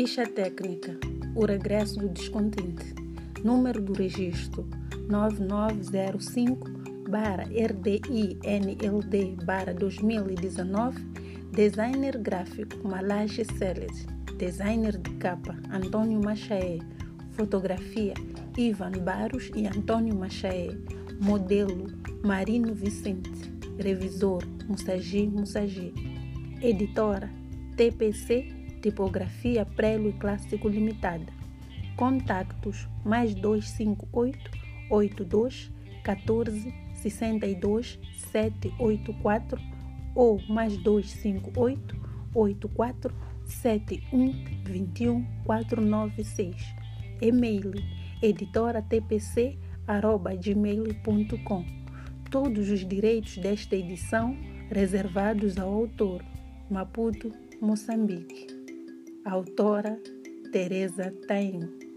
Ficha técnica: O regresso do descontente. Número do registro: 9905 RDI-NLD 2019. Designer gráfico Malache Celes. Designer de capa Antônio Machaé. Fotografia Ivan Barros e Antônio Machaé. Modelo Marino Vicente. Revisor Musagi Musagi. Editora TPC Tipografia Prelo e Clássico Limitada. Contactos mais 258 82 14 62 784 ou mais 258 84 71 21 496. E-mail editoratpc@gmail.com. Todos os direitos desta edição reservados ao autor. Maputo, Moçambique. Autora Teresa Taim.